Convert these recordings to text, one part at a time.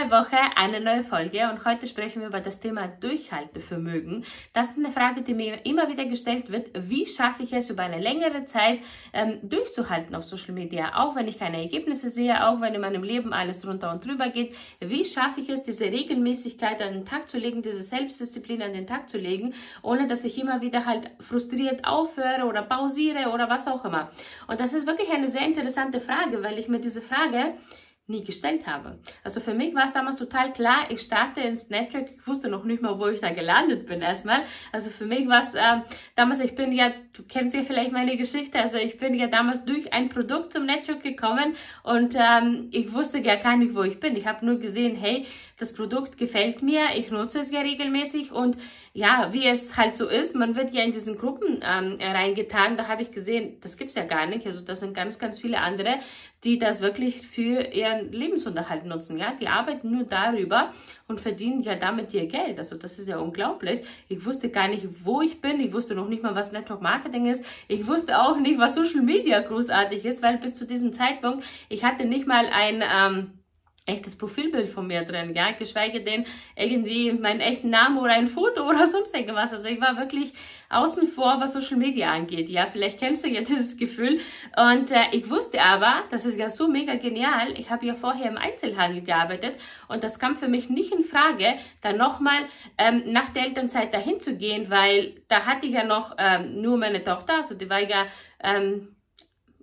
Neue Woche, eine neue Folge und heute sprechen wir über das Thema Durchhaltevermögen. Das ist eine Frage, die mir immer wieder gestellt wird. Wie schaffe ich es über eine längere Zeit ähm, durchzuhalten auf Social Media, auch wenn ich keine Ergebnisse sehe, auch wenn in meinem Leben alles drunter und drüber geht? Wie schaffe ich es, diese Regelmäßigkeit an den Tag zu legen, diese Selbstdisziplin an den Tag zu legen, ohne dass ich immer wieder halt frustriert aufhöre oder pausiere oder was auch immer? Und das ist wirklich eine sehr interessante Frage, weil ich mir diese Frage nie gestellt habe. Also für mich war es damals total klar, ich starte ins Network, ich wusste noch nicht mal, wo ich da gelandet bin erstmal. Also für mich war es äh, damals, ich bin ja, du kennst ja vielleicht meine Geschichte, also ich bin ja damals durch ein Produkt zum Network gekommen und ähm, ich wusste ja gar nicht, wo ich bin. Ich habe nur gesehen, hey, das Produkt gefällt mir, ich nutze es ja regelmäßig und ja, wie es halt so ist, man wird ja in diesen Gruppen ähm, reingetan, da habe ich gesehen, das gibt's ja gar nicht. Also das sind ganz, ganz viele andere, die das wirklich für ihren Lebensunterhalt nutzen. Ja, die arbeiten nur darüber und verdienen ja damit ihr Geld. Also das ist ja unglaublich. Ich wusste gar nicht, wo ich bin. Ich wusste noch nicht mal, was Network Marketing ist. Ich wusste auch nicht, was Social Media großartig ist, weil bis zu diesem Zeitpunkt ich hatte nicht mal ein ähm, echtes Profilbild von mir drin, ja, geschweige denn irgendwie meinen echten Namen oder ein Foto oder sonst irgendwas. Also ich war wirklich außen vor, was Social Media angeht, ja, vielleicht kennst du ja dieses Gefühl. Und äh, ich wusste aber, das ist ja so mega genial, ich habe ja vorher im Einzelhandel gearbeitet und das kam für mich nicht in Frage, dann nochmal ähm, nach der Elternzeit dahin zu gehen, weil da hatte ich ja noch ähm, nur meine Tochter, also die war ja ähm,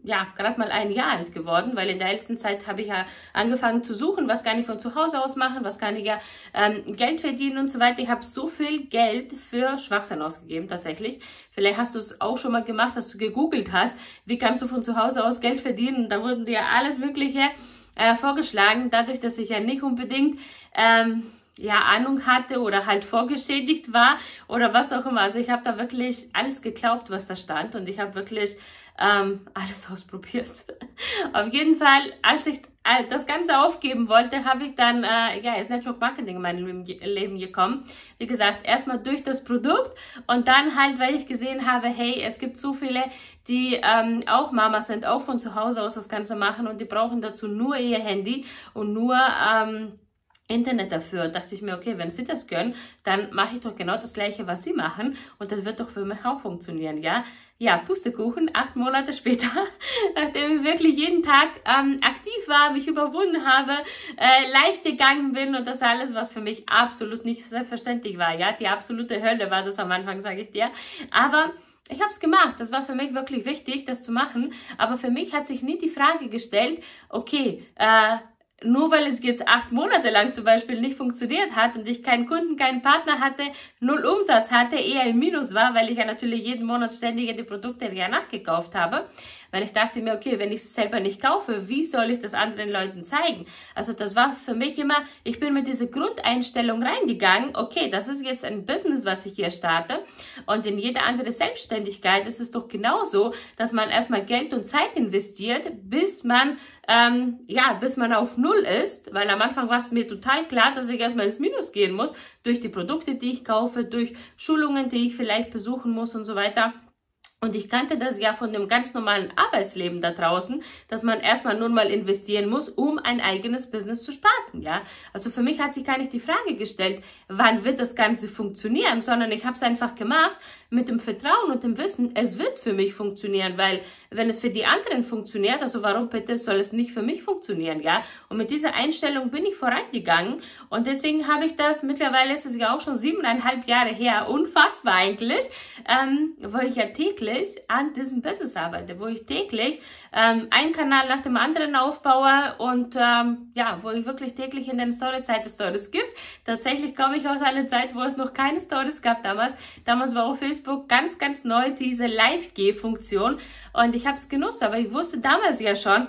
ja, gerade mal ein Jahr alt geworden, weil in der ältesten Zeit habe ich ja angefangen zu suchen, was kann ich von zu Hause aus machen, was kann ich ja ähm, Geld verdienen und so weiter. Ich habe so viel Geld für Schwachsinn ausgegeben, tatsächlich. Vielleicht hast du es auch schon mal gemacht, dass du gegoogelt hast, wie kannst du von zu Hause aus Geld verdienen. Da wurden dir alles Mögliche äh, vorgeschlagen, dadurch, dass ich ja nicht unbedingt... Ähm, ja, Ahnung hatte oder halt vorgeschädigt war oder was auch immer. Also ich habe da wirklich alles geglaubt, was da stand und ich habe wirklich ähm, alles ausprobiert. Auf jeden Fall, als ich äh, das Ganze aufgeben wollte, habe ich dann, äh, ja, ist Network Marketing in meinem Leben gekommen. Wie gesagt, erstmal durch das Produkt und dann halt, weil ich gesehen habe, hey, es gibt so viele, die ähm, auch Mamas sind, auch von zu Hause aus das Ganze machen und die brauchen dazu nur ihr Handy und nur, ähm, Internet dafür. dachte ich mir, okay, wenn sie das können, dann mache ich doch genau das Gleiche, was sie machen und das wird doch für mich auch funktionieren, ja? Ja, Pustekuchen, acht Monate später, nachdem ich wirklich jeden Tag ähm, aktiv war, mich überwunden habe, äh, live gegangen bin und das alles, was für mich absolut nicht selbstverständlich war, ja? Die absolute Hölle war das am Anfang, sage ich dir. Aber ich habe es gemacht. Das war für mich wirklich wichtig, das zu machen. Aber für mich hat sich nie die Frage gestellt, okay, äh, nur weil es jetzt acht Monate lang zum Beispiel nicht funktioniert hat und ich keinen Kunden, keinen Partner hatte, null Umsatz hatte, eher im Minus war, weil ich ja natürlich jeden Monat ständig die Produkte ja nachgekauft habe, weil ich dachte mir, okay, wenn ich es selber nicht kaufe, wie soll ich das anderen Leuten zeigen? Also das war für mich immer, ich bin mit dieser Grundeinstellung reingegangen, okay, das ist jetzt ein Business, was ich hier starte und in jede andere Selbstständigkeit ist es doch genauso, dass man erstmal Geld und Zeit investiert, bis man, ähm, ja, bis man auf Null ist, weil am Anfang war es mir total klar, dass ich erstmal ins Minus gehen muss, durch die Produkte, die ich kaufe, durch Schulungen, die ich vielleicht besuchen muss und so weiter. Und ich kannte das ja von dem ganz normalen Arbeitsleben da draußen, dass man erstmal nur mal investieren muss, um ein eigenes Business zu starten, ja. Also für mich hat sich gar nicht die Frage gestellt, wann wird das Ganze funktionieren, sondern ich habe es einfach gemacht mit dem Vertrauen und dem Wissen, es wird für mich funktionieren, weil wenn es für die anderen funktioniert, also warum bitte soll es nicht für mich funktionieren, ja? Und mit dieser Einstellung bin ich vorangegangen und deswegen habe ich das, mittlerweile ist es ja auch schon siebeneinhalb Jahre her, unfassbar eigentlich, ähm, wo ich ja täglich täglich an diesem Business arbeite, wo ich täglich ähm, einen Kanal nach dem anderen aufbaue und ähm, ja, wo ich wirklich täglich in den Stories-Seite Stories gibt. Tatsächlich komme ich aus einer Zeit, wo es noch keine Stories gab damals. Damals war auf Facebook ganz, ganz neu diese Live-G-Funktion und ich habe es genutzt, aber ich wusste damals ja schon,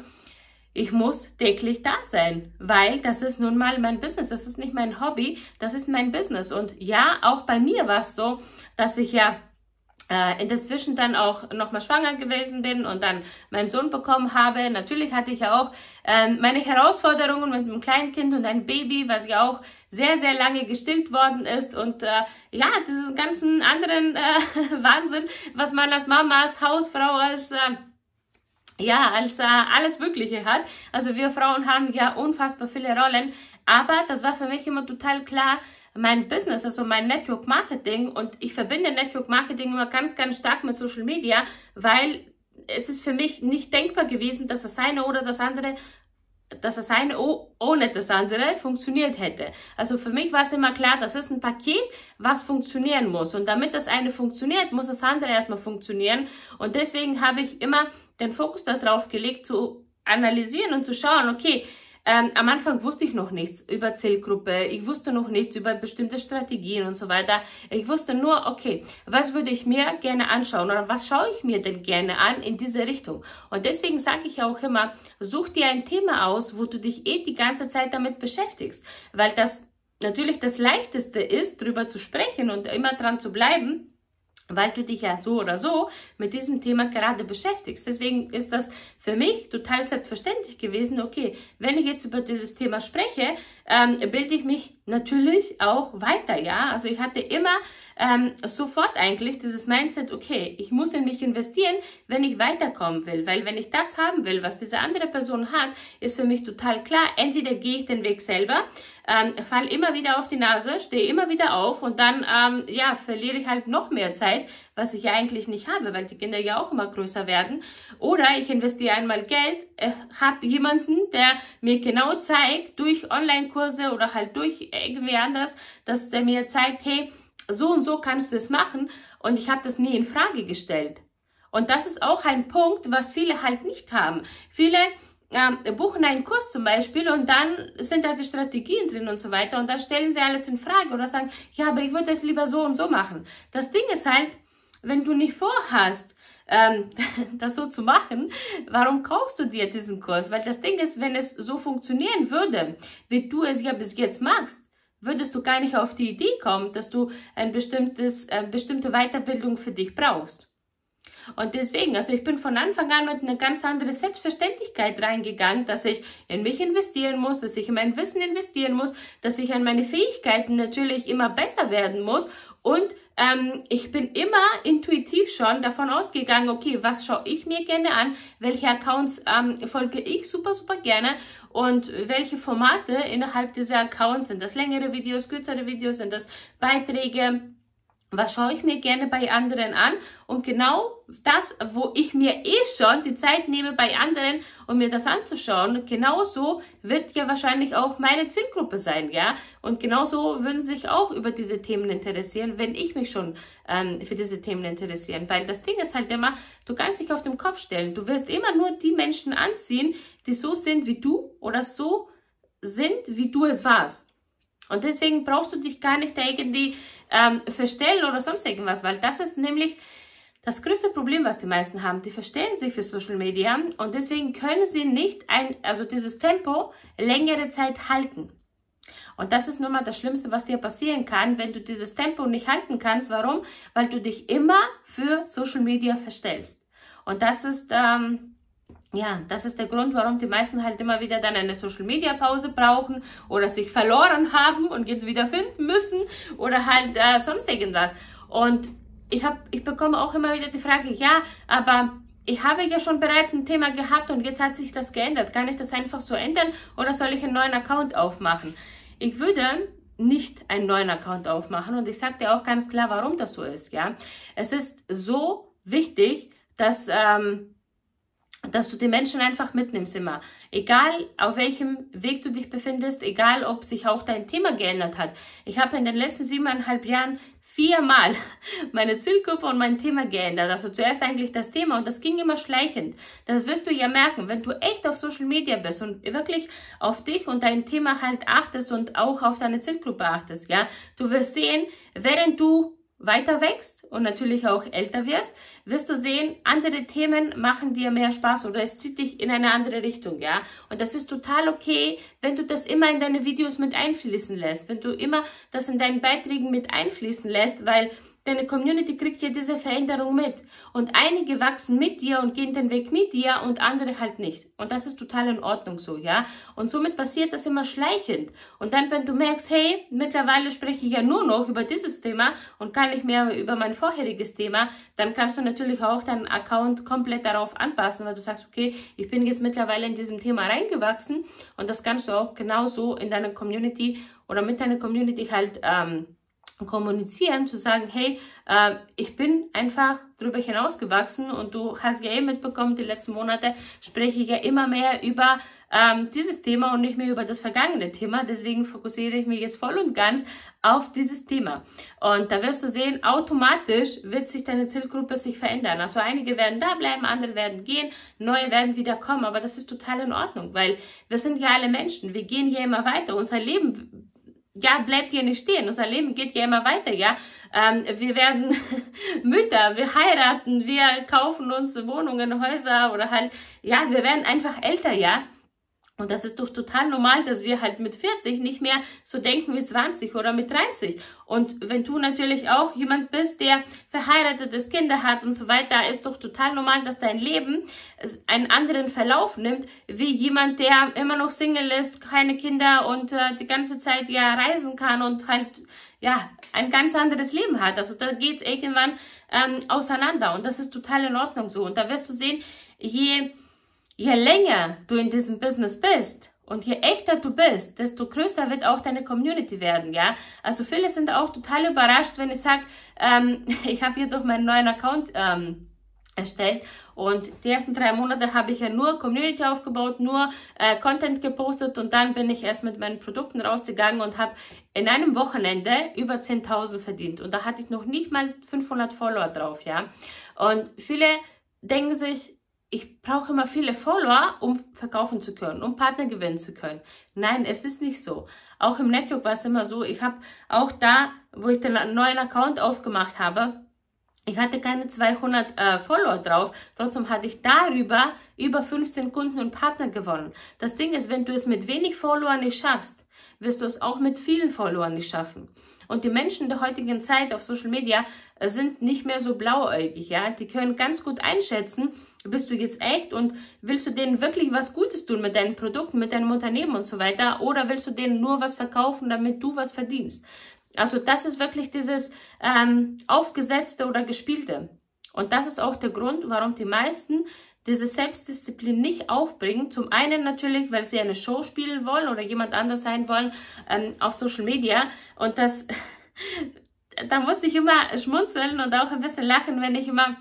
ich muss täglich da sein, weil das ist nun mal mein Business, das ist nicht mein Hobby, das ist mein Business. Und ja, auch bei mir war es so, dass ich ja äh, in der Zwischen dann auch nochmal schwanger gewesen bin und dann meinen Sohn bekommen habe. Natürlich hatte ich ja auch ähm, meine Herausforderungen mit einem kleinen Kind und einem Baby, was ja auch sehr, sehr lange gestillt worden ist. Und äh, ja, das ist ein ganz anderen äh, Wahnsinn, was man als Mama, als Hausfrau, als... Äh, ja, als äh, alles Mögliche hat. Also wir Frauen haben ja unfassbar viele Rollen, aber das war für mich immer total klar, mein Business, also mein Network Marketing und ich verbinde Network Marketing immer ganz, ganz stark mit Social Media, weil es ist für mich nicht denkbar gewesen, dass das eine oder das andere dass das eine ohne das andere funktioniert hätte. Also für mich war es immer klar, das ist ein Paket, was funktionieren muss. Und damit das eine funktioniert, muss das andere erstmal funktionieren. Und deswegen habe ich immer den Fokus darauf gelegt, zu analysieren und zu schauen, okay, ähm, am Anfang wusste ich noch nichts über Zielgruppe, ich wusste noch nichts über bestimmte Strategien und so weiter. Ich wusste nur, okay, was würde ich mir gerne anschauen oder was schaue ich mir denn gerne an in diese Richtung. Und deswegen sage ich auch immer, such dir ein Thema aus, wo du dich eh die ganze Zeit damit beschäftigst, weil das natürlich das Leichteste ist, darüber zu sprechen und immer dran zu bleiben weil du dich ja so oder so mit diesem Thema gerade beschäftigst. Deswegen ist das für mich total selbstverständlich gewesen, okay, wenn ich jetzt über dieses Thema spreche, ähm, bilde ich mich natürlich auch weiter, ja. Also ich hatte immer ähm, sofort eigentlich dieses Mindset, okay, ich muss in mich investieren, wenn ich weiterkommen will, weil wenn ich das haben will, was diese andere Person hat, ist für mich total klar, entweder gehe ich den Weg selber, ähm, fall immer wieder auf die Nase, stehe immer wieder auf und dann, ähm, ja, verliere ich halt noch mehr Zeit, was ich eigentlich nicht habe, weil die Kinder ja auch immer größer werden. Oder ich investiere einmal Geld, äh, habe jemanden, der mir genau zeigt, durch Online-Kurse oder halt durch irgendwie anders, dass der mir zeigt, hey, so und so kannst du es machen. Und ich habe das nie in Frage gestellt. Und das ist auch ein Punkt, was viele halt nicht haben. Viele ähm, buchen einen Kurs zum Beispiel und dann sind da die Strategien drin und so weiter und dann stellen sie alles in Frage oder sagen, ja, aber ich würde es lieber so und so machen. Das Ding ist halt, wenn du nicht vorhast, ähm, das so zu machen, warum kaufst du dir diesen Kurs? Weil das Ding ist, wenn es so funktionieren würde, wie du es ja bis jetzt machst, würdest du gar nicht auf die Idee kommen, dass du ein bestimmtes, äh, bestimmte Weiterbildung für dich brauchst. Und deswegen, also ich bin von Anfang an mit einer ganz anderen Selbstverständlichkeit reingegangen, dass ich in mich investieren muss, dass ich in mein Wissen investieren muss, dass ich an meine Fähigkeiten natürlich immer besser werden muss und ähm, ich bin immer intuitiv schon davon ausgegangen, okay, was schaue ich mir gerne an, welche Accounts ähm, folge ich super, super gerne? Und welche Formate innerhalb dieser Accounts sind das längere Videos, kürzere Videos, sind das Beiträge, was schaue ich mir gerne bei anderen an und genau das, wo ich mir eh schon die Zeit nehme bei anderen, um mir das anzuschauen, genauso wird ja wahrscheinlich auch meine Zielgruppe sein, ja. Und genauso würden sie sich auch über diese Themen interessieren, wenn ich mich schon ähm, für diese Themen interessieren. Weil das Ding ist halt immer, du kannst dich auf den Kopf stellen. Du wirst immer nur die Menschen anziehen, die so sind wie du oder so sind, wie du es warst. Und deswegen brauchst du dich gar nicht irgendwie ähm, verstellen oder sonst irgendwas, weil das ist nämlich das größte Problem, was die meisten haben. Die verstellen sich für Social Media und deswegen können sie nicht ein, also dieses Tempo längere Zeit halten. Und das ist nun mal das Schlimmste, was dir passieren kann, wenn du dieses Tempo nicht halten kannst. Warum? Weil du dich immer für Social Media verstellst. Und das ist, ähm, ja, das ist der Grund, warum die meisten halt immer wieder dann eine Social Media Pause brauchen oder sich verloren haben und jetzt wieder finden müssen oder halt äh, sonst irgendwas. Und ich habe, ich bekomme auch immer wieder die Frage, ja, aber ich habe ja schon bereits ein Thema gehabt und jetzt hat sich das geändert. Kann ich das einfach so ändern oder soll ich einen neuen Account aufmachen? Ich würde nicht einen neuen Account aufmachen und ich sage dir auch ganz klar, warum das so ist. Ja, es ist so wichtig, dass ähm, dass du die Menschen einfach mitnimmst immer. Egal auf welchem Weg du dich befindest, egal ob sich auch dein Thema geändert hat. Ich habe in den letzten siebeneinhalb Jahren viermal meine Zielgruppe und mein Thema geändert. Also zuerst eigentlich das Thema und das ging immer schleichend. Das wirst du ja merken, wenn du echt auf Social Media bist und wirklich auf dich und dein Thema halt achtest und auch auf deine Zielgruppe achtest, ja. Du wirst sehen, während du weiter wächst und natürlich auch älter wirst, wirst du sehen, andere Themen machen dir mehr Spaß oder es zieht dich in eine andere Richtung, ja. Und das ist total okay, wenn du das immer in deine Videos mit einfließen lässt, wenn du immer das in deinen Beiträgen mit einfließen lässt, weil deine Community kriegt ja diese Veränderung mit. Und einige wachsen mit dir und gehen den Weg mit dir und andere halt nicht. Und das ist total in Ordnung so, ja. Und somit passiert das immer schleichend. Und dann, wenn du merkst, hey, mittlerweile spreche ich ja nur noch über dieses Thema und kann nicht mehr über mein vorheriges Thema, dann kannst du natürlich auch deinen Account komplett darauf anpassen, weil du sagst, okay, ich bin jetzt mittlerweile in diesem Thema reingewachsen und das kannst du auch genauso in deiner Community oder mit deiner Community halt ähm, kommunizieren, zu sagen, hey, äh, ich bin einfach darüber hinausgewachsen und du hast ja eh mitbekommen, die letzten Monate spreche ich ja immer mehr über ähm, dieses Thema und nicht mehr über das vergangene Thema. Deswegen fokussiere ich mich jetzt voll und ganz auf dieses Thema. Und da wirst du sehen, automatisch wird sich deine Zielgruppe sich verändern. Also einige werden da bleiben, andere werden gehen, neue werden wieder kommen. Aber das ist total in Ordnung, weil wir sind ja alle Menschen. Wir gehen ja immer weiter. Unser Leben ja, bleibt ja nicht stehen. Unser Leben geht ja immer weiter, ja. Ähm, wir werden Mütter, wir heiraten, wir kaufen uns Wohnungen, Häuser oder halt, ja, wir werden einfach älter, ja. Und das ist doch total normal, dass wir halt mit 40 nicht mehr so denken wie 20 oder mit 30. Und wenn du natürlich auch jemand bist, der verheiratet ist, Kinder hat und so weiter, ist doch total normal, dass dein Leben einen anderen Verlauf nimmt, wie jemand, der immer noch Single ist, keine Kinder und äh, die ganze Zeit ja reisen kann und halt, ja, ein ganz anderes Leben hat. Also da geht's irgendwann ähm, auseinander und das ist total in Ordnung so. Und da wirst du sehen, je je länger du in diesem Business bist und je echter du bist, desto größer wird auch deine Community werden, ja. Also viele sind auch total überrascht, wenn ich sage, ähm, ich habe hier doch meinen neuen Account ähm, erstellt und die ersten drei Monate habe ich ja nur Community aufgebaut, nur äh, Content gepostet und dann bin ich erst mit meinen Produkten rausgegangen und habe in einem Wochenende über 10.000 verdient und da hatte ich noch nicht mal 500 Follower drauf, ja. Und viele denken sich, ich brauche immer viele Follower, um verkaufen zu können, um Partner gewinnen zu können. Nein, es ist nicht so. Auch im Network war es immer so. Ich habe auch da, wo ich den neuen Account aufgemacht habe, ich hatte keine 200 äh, Follower drauf, trotzdem hatte ich darüber über 15 Kunden und Partner gewonnen. Das Ding ist, wenn du es mit wenig Followern nicht schaffst, wirst du es auch mit vielen Followern nicht schaffen. Und die Menschen der heutigen Zeit auf Social Media äh, sind nicht mehr so blauäugig, ja. Die können ganz gut einschätzen, bist du jetzt echt und willst du denen wirklich was Gutes tun mit deinen Produkten, mit deinem Unternehmen und so weiter oder willst du denen nur was verkaufen, damit du was verdienst? Also das ist wirklich dieses ähm, aufgesetzte oder gespielte. Und das ist auch der Grund, warum die meisten diese Selbstdisziplin nicht aufbringen. Zum einen natürlich, weil sie eine Show spielen wollen oder jemand anders sein wollen ähm, auf Social Media. Und das, da muss ich immer schmunzeln und auch ein bisschen lachen, wenn ich immer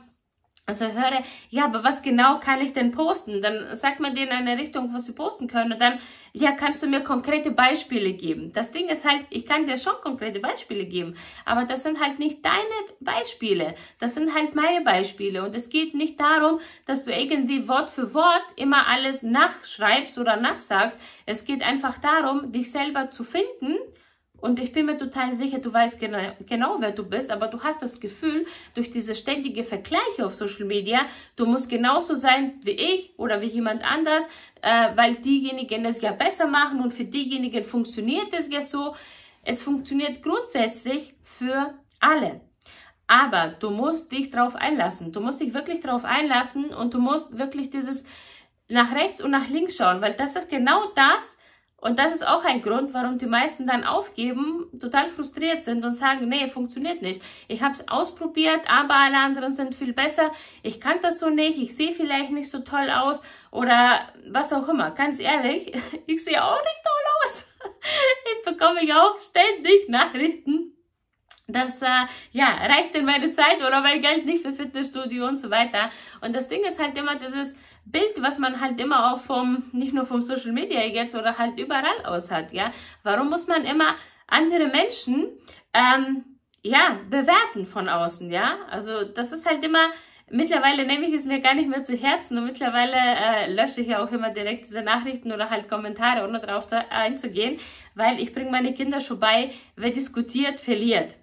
also höre, ja, aber was genau kann ich denn posten? Dann sagt man denen eine Richtung, was sie posten können und dann, ja, kannst du mir konkrete Beispiele geben? Das Ding ist halt, ich kann dir schon konkrete Beispiele geben, aber das sind halt nicht deine Beispiele, das sind halt meine Beispiele und es geht nicht darum, dass du irgendwie Wort für Wort immer alles nachschreibst oder nachsagst. Es geht einfach darum, dich selber zu finden und ich bin mir total sicher, du weißt genau, genau, wer du bist, aber du hast das Gefühl, durch diese ständige Vergleiche auf Social Media, du musst genauso sein wie ich oder wie jemand anders, äh, weil diejenigen es ja besser machen und für diejenigen funktioniert es ja so. Es funktioniert grundsätzlich für alle. Aber du musst dich darauf einlassen. Du musst dich wirklich darauf einlassen und du musst wirklich dieses nach rechts und nach links schauen, weil das ist genau das, und das ist auch ein Grund, warum die meisten dann aufgeben, total frustriert sind und sagen, nee, funktioniert nicht. Ich habe es ausprobiert, aber alle anderen sind viel besser. Ich kann das so nicht, ich sehe vielleicht nicht so toll aus oder was auch immer. Ganz ehrlich, ich sehe auch nicht toll aus. Ich bekomme ja auch ständig Nachrichten. Das äh, ja, reicht in meine Zeit oder mein Geld nicht für Fitnessstudio und so weiter. Und das Ding ist halt immer dieses, Bild, was man halt immer auch vom, nicht nur vom Social Media jetzt oder halt überall aus hat, ja. Warum muss man immer andere Menschen, ähm, ja, bewerten von außen, ja? Also, das ist halt immer, mittlerweile nehme ich es mir gar nicht mehr zu Herzen und mittlerweile äh, lösche ich ja auch immer direkt diese Nachrichten oder halt Kommentare, ohne darauf zu, einzugehen, weil ich bringe meine Kinder schon bei, wer diskutiert, verliert.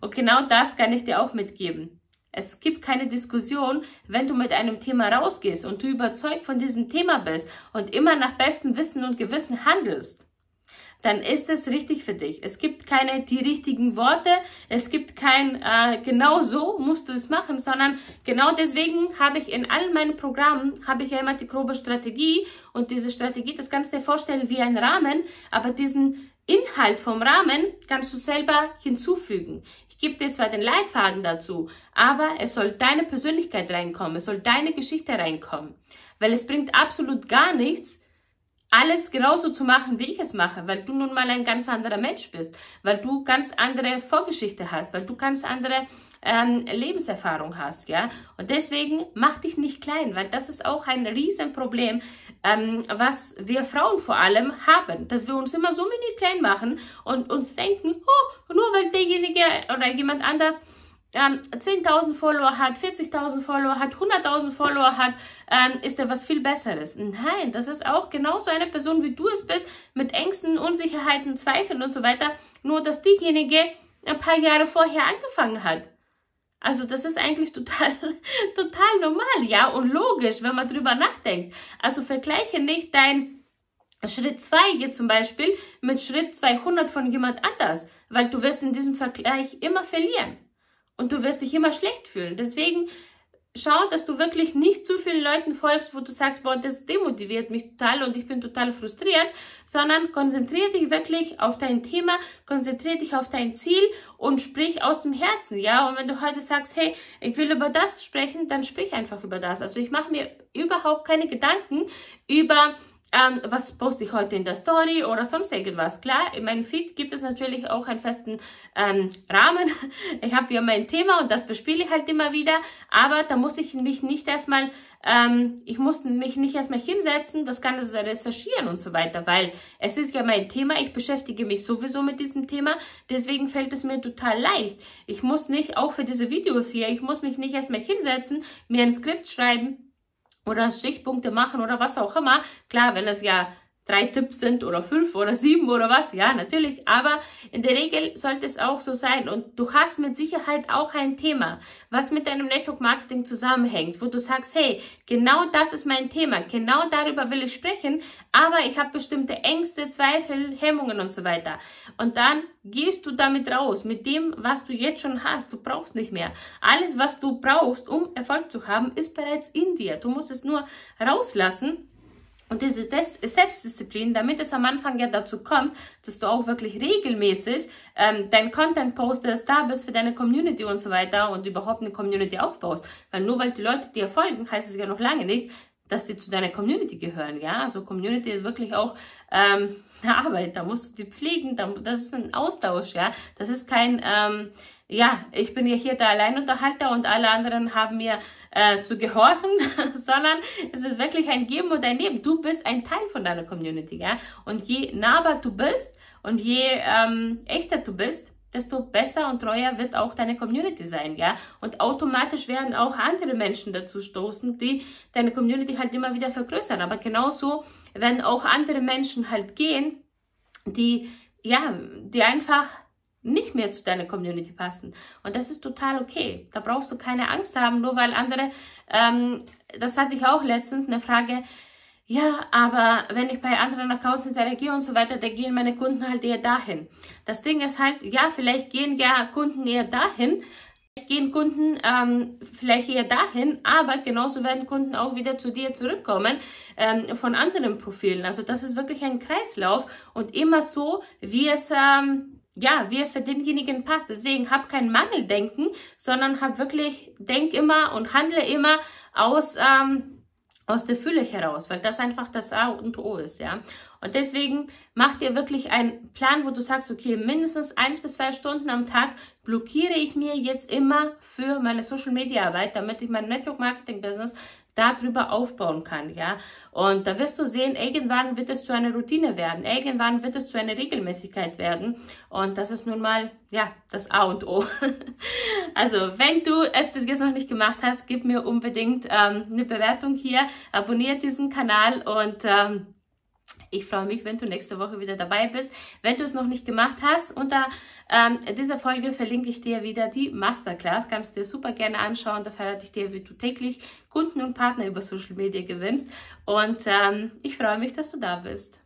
Und genau das kann ich dir auch mitgeben. Es gibt keine Diskussion, wenn du mit einem Thema rausgehst und du überzeugt von diesem Thema bist und immer nach bestem Wissen und Gewissen handelst. dann ist es richtig für dich. Es gibt keine die richtigen Worte, es gibt kein äh, genau so musst du es machen, sondern genau deswegen habe ich in allen meinen Programmen habe ich ja immer die grobe Strategie und diese Strategie, das kannst du dir vorstellen wie ein Rahmen, aber diesen Inhalt vom Rahmen kannst du selber hinzufügen. Gebe dir zwar den Leitfaden dazu, aber es soll deine Persönlichkeit reinkommen, es soll deine Geschichte reinkommen, weil es bringt absolut gar nichts, alles genauso zu machen, wie ich es mache, weil du nun mal ein ganz anderer Mensch bist, weil du ganz andere Vorgeschichte hast, weil du ganz andere ähm, Lebenserfahrung hast, ja. Und deswegen mach dich nicht klein, weil das ist auch ein Riesenproblem, ähm, was wir Frauen vor allem haben, dass wir uns immer so mini klein machen und uns denken, oh, nur weil derjenige oder jemand anders ähm, 10.000 Follower hat, 40.000 Follower hat, 100.000 Follower hat, ähm, ist er was viel Besseres. Nein, das ist auch genauso eine Person, wie du es bist, mit Ängsten, Unsicherheiten, Zweifeln und so weiter, nur dass diejenige ein paar Jahre vorher angefangen hat. Also das ist eigentlich total, total normal, ja, und logisch, wenn man drüber nachdenkt. Also vergleiche nicht dein Schritt 2 hier zum Beispiel mit Schritt 200 von jemand anders, weil du wirst in diesem Vergleich immer verlieren und du wirst dich immer schlecht fühlen. Deswegen schau, dass du wirklich nicht zu vielen Leuten folgst, wo du sagst, boah, das demotiviert mich total und ich bin total frustriert, sondern konzentriere dich wirklich auf dein Thema, konzentriere dich auf dein Ziel und sprich aus dem Herzen, ja. Und wenn du heute sagst, hey, ich will über das sprechen, dann sprich einfach über das. Also ich mache mir überhaupt keine Gedanken über ähm, was poste ich heute in der Story oder sonst irgendwas. Klar, in meinem Feed gibt es natürlich auch einen festen ähm, Rahmen. Ich habe ja mein Thema und das bespiele ich halt immer wieder, aber da muss ich mich nicht erstmal, ähm, ich muss mich nicht erstmal hinsetzen, das kann ich recherchieren und so weiter, weil es ist ja mein Thema, ich beschäftige mich sowieso mit diesem Thema, deswegen fällt es mir total leicht. Ich muss nicht, auch für diese Videos hier, ich muss mich nicht erstmal hinsetzen, mir ein Skript schreiben, oder Stichpunkte machen oder was auch immer. Klar, wenn es ja drei Tipps sind oder fünf oder sieben oder was, ja, natürlich, aber in der Regel sollte es auch so sein und du hast mit Sicherheit auch ein Thema, was mit deinem Network Marketing zusammenhängt, wo du sagst, hey, genau das ist mein Thema, genau darüber will ich sprechen, aber ich habe bestimmte Ängste, Zweifel, Hemmungen und so weiter. Und dann gehst du damit raus, mit dem, was du jetzt schon hast. Du brauchst nicht mehr. Alles, was du brauchst, um Erfolg zu haben, ist bereits in dir. Du musst es nur rauslassen und diese Selbstdisziplin, damit es am Anfang ja dazu kommt, dass du auch wirklich regelmäßig ähm, dein Content postest, da bist für deine Community und so weiter und überhaupt eine Community aufbaust. Weil nur weil die Leute dir folgen, heißt es ja noch lange nicht, dass die zu deiner Community gehören. Ja, also Community ist wirklich auch ähm, Arbeit. Da musst du die pflegen. Das ist ein Austausch. Ja, das ist kein ähm, ja, ich bin ja hier der Alleinunterhalter und alle anderen haben mir äh, zu gehorchen, sondern es ist wirklich ein Geben und ein Nehmen. Du bist ein Teil von deiner Community, ja. Und je nahbar du bist und je ähm, echter du bist, desto besser und treuer wird auch deine Community sein, ja. Und automatisch werden auch andere Menschen dazu stoßen, die deine Community halt immer wieder vergrößern. Aber genauso werden auch andere Menschen halt gehen, die, ja, die einfach nicht mehr zu deiner Community passen. Und das ist total okay. Da brauchst du keine Angst haben, nur weil andere, ähm, das hatte ich auch letztens, eine Frage, ja, aber wenn ich bei anderen Accounts interagiere und so weiter, dann gehen meine Kunden halt eher dahin. Das Ding ist halt, ja, vielleicht gehen ja Kunden eher dahin, gehen Kunden ähm, vielleicht eher dahin, aber genauso werden Kunden auch wieder zu dir zurückkommen ähm, von anderen Profilen. Also das ist wirklich ein Kreislauf und immer so, wie es ähm, ja, wie es für denjenigen passt. Deswegen hab kein Mangeldenken, sondern hab wirklich, denk immer und handle immer aus, ähm, aus der Fülle heraus, weil das einfach das A und O ist, ja. Und deswegen mach dir wirklich einen Plan, wo du sagst, okay, mindestens eins bis zwei Stunden am Tag blockiere ich mir jetzt immer für meine Social Media Arbeit, damit ich mein Network Marketing Business darüber aufbauen kann, ja. Und da wirst du sehen, irgendwann wird es zu einer Routine werden, irgendwann wird es zu einer Regelmäßigkeit werden. Und das ist nun mal, ja, das A und O. also, wenn du es bis jetzt noch nicht gemacht hast, gib mir unbedingt ähm, eine Bewertung hier, abonniere diesen Kanal und ähm, ich freue mich, wenn du nächste Woche wieder dabei bist. Wenn du es noch nicht gemacht hast, unter ähm, dieser Folge verlinke ich dir wieder die Masterclass. Kannst du dir super gerne anschauen. Da verrate ich dir, wie du täglich Kunden und Partner über Social Media gewinnst. Und ähm, ich freue mich, dass du da bist.